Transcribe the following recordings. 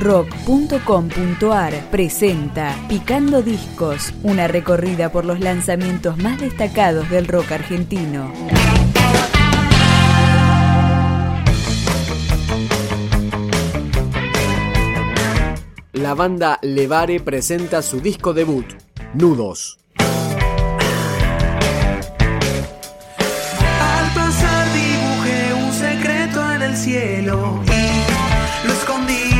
rock.com.ar presenta Picando Discos, una recorrida por los lanzamientos más destacados del rock argentino. La banda Levare presenta su disco debut, Nudos. Al pasar dibujé un secreto en el cielo y lo escondí.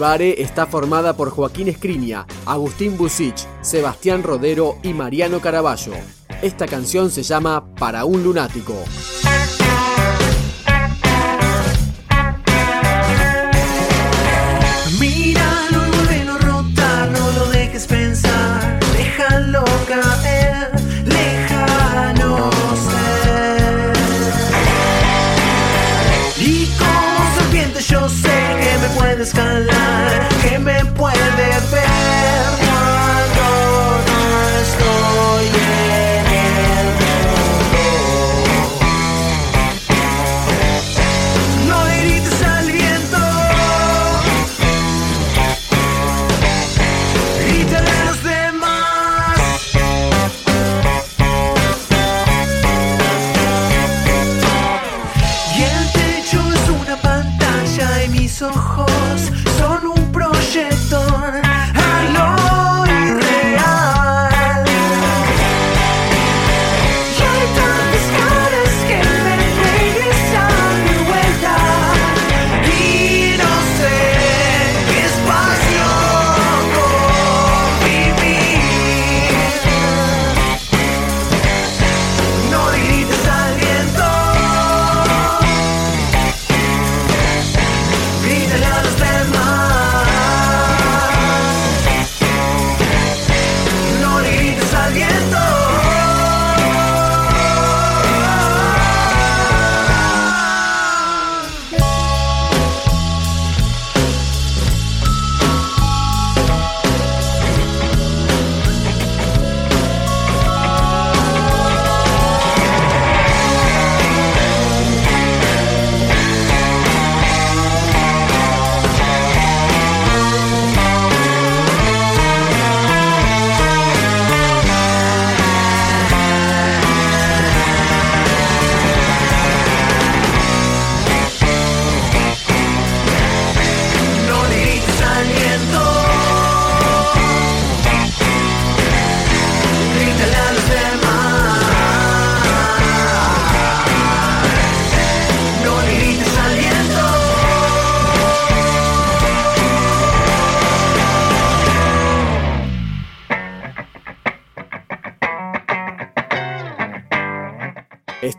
Está formada por Joaquín Escriña, Agustín Busich, Sebastián Rodero y Mariano Caraballo. Esta canción se llama Para un lunático. Yo sé que me puede escalar, que me puede ver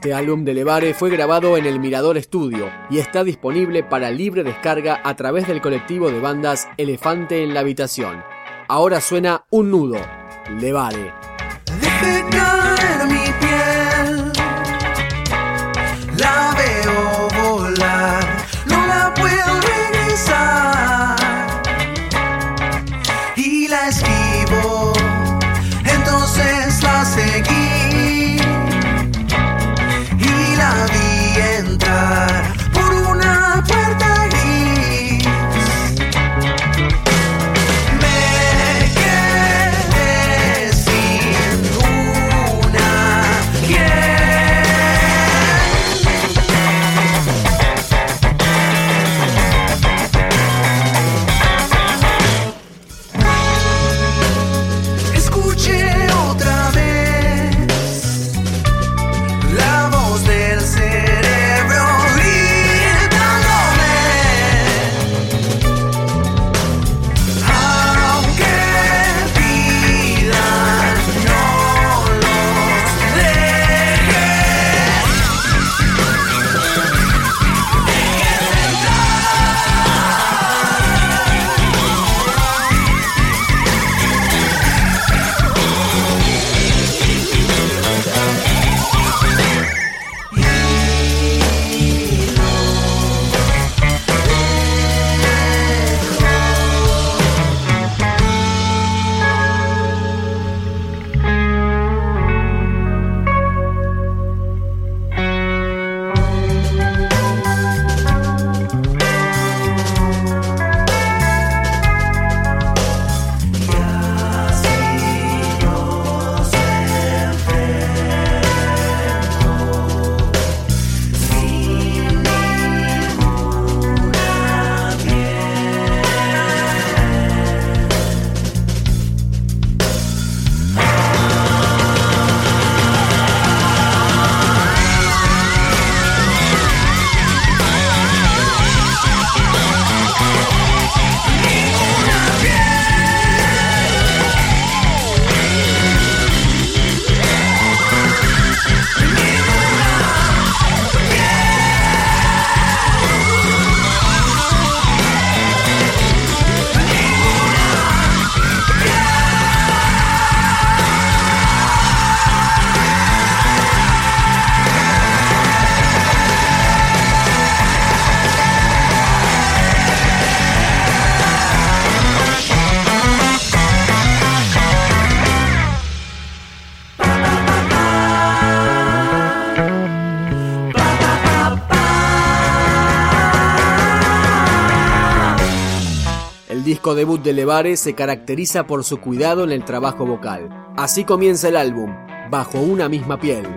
Este álbum de Levare fue grabado en el Mirador Studio y está disponible para libre descarga a través del colectivo de bandas Elefante en la Habitación. Ahora suena Un Nudo, Levare. El disco debut de Levare se caracteriza por su cuidado en el trabajo vocal. Así comienza el álbum, Bajo una misma piel.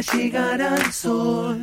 Llegar al sol.